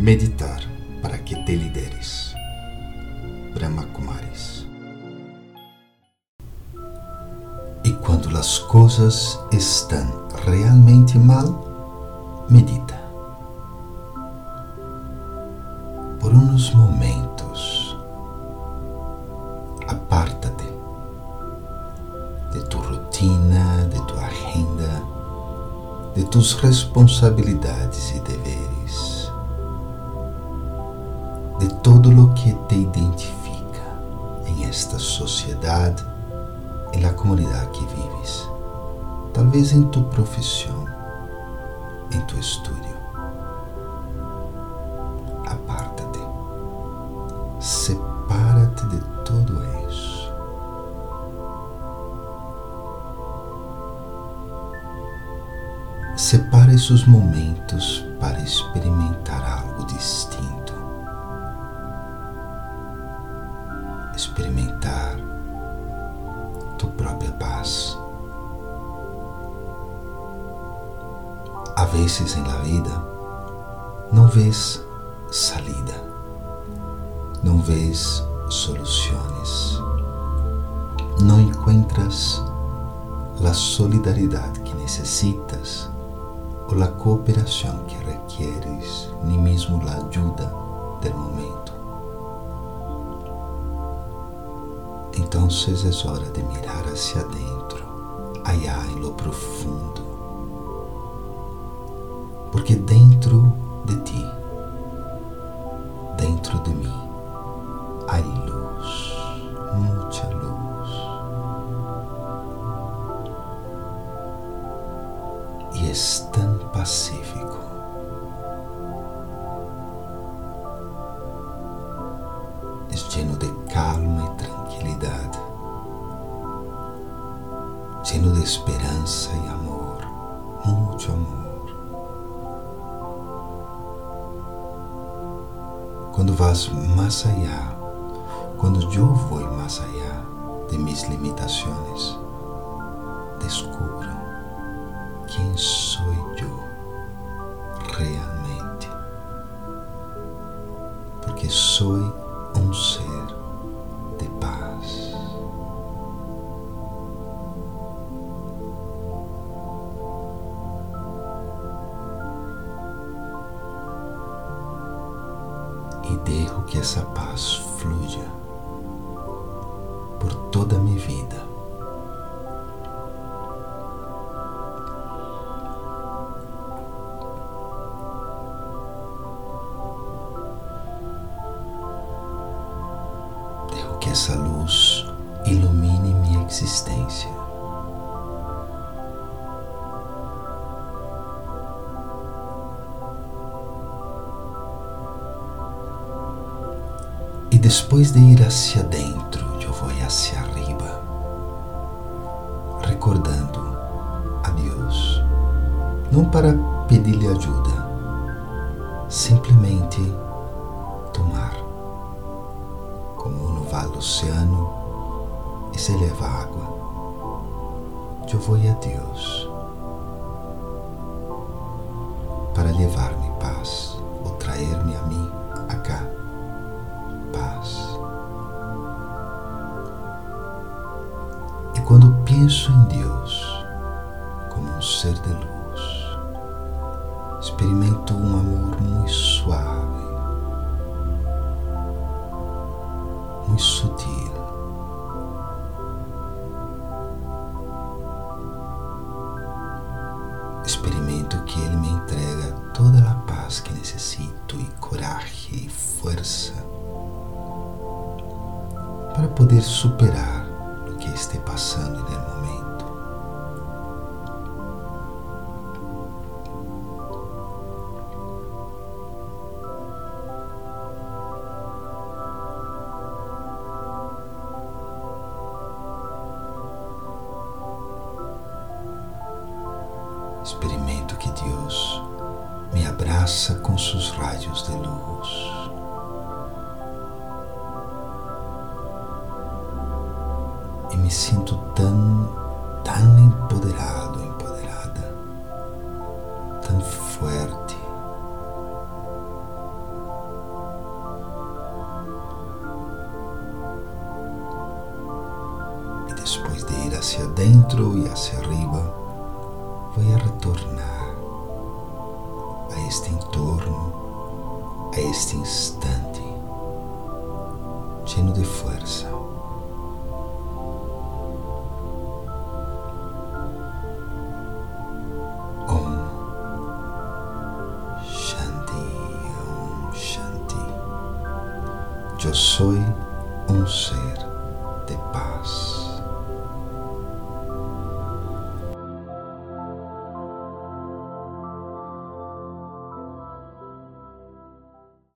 Meditar para que te lideres. Brahma Kumaris. E quando as coisas estão realmente mal, medita. Por uns momentos, aparta-te de tu rotina, de tua agenda, de tus responsabilidades e deveres, todo lo que te identifica em esta sociedade e na comunidade que vives, talvez em tu profissão, em tu estudo. Aparta-te, separa-te de tudo isso. Separa esses momentos para experimentar algo distinto. Experimentar tu própria paz. Há vezes em la vida não vês salida, não vês soluções, não encontras a solidariedade que necessitas ou a cooperação que requeres, nem mesmo a ajuda do momento. Então é hora de mirar hacia dentro, allá em lo profundo, porque dentro de ti, dentro de mim, há luz, muita luz. E é tão pacífico. Lleno de esperança e amor, muito amor. Quando vas mais allá, quando eu vou mais allá de mis limitações, descubro quem sou eu realmente. Porque sou um ser E deixo que essa paz fluya por toda a minha vida. Dejo que essa luz ilumine minha existência. Depois de ir hacia dentro, eu vou hacia arriba, recordando a Deus, não para pedir-lhe ajuda, simplesmente tomar, como uno vai ao oceano e se leva água. Eu vou a Deus para levar-me paz ou trazer-me a mim penso em Deus como um ser de luz, experimento um amor muito suave, muito sutil. Experimento que Ele me entrega toda a paz que necessito e coragem e força para poder superar que esté passando no momento. Experimento que Deus me abraça com seus raios de luz. me sinto tão, tão empoderado, empoderada, tão forte. E depois de ir hacia dentro e hacia arriba, vou a retornar a este entorno, a este instante, cheio de força Yo soy un ser.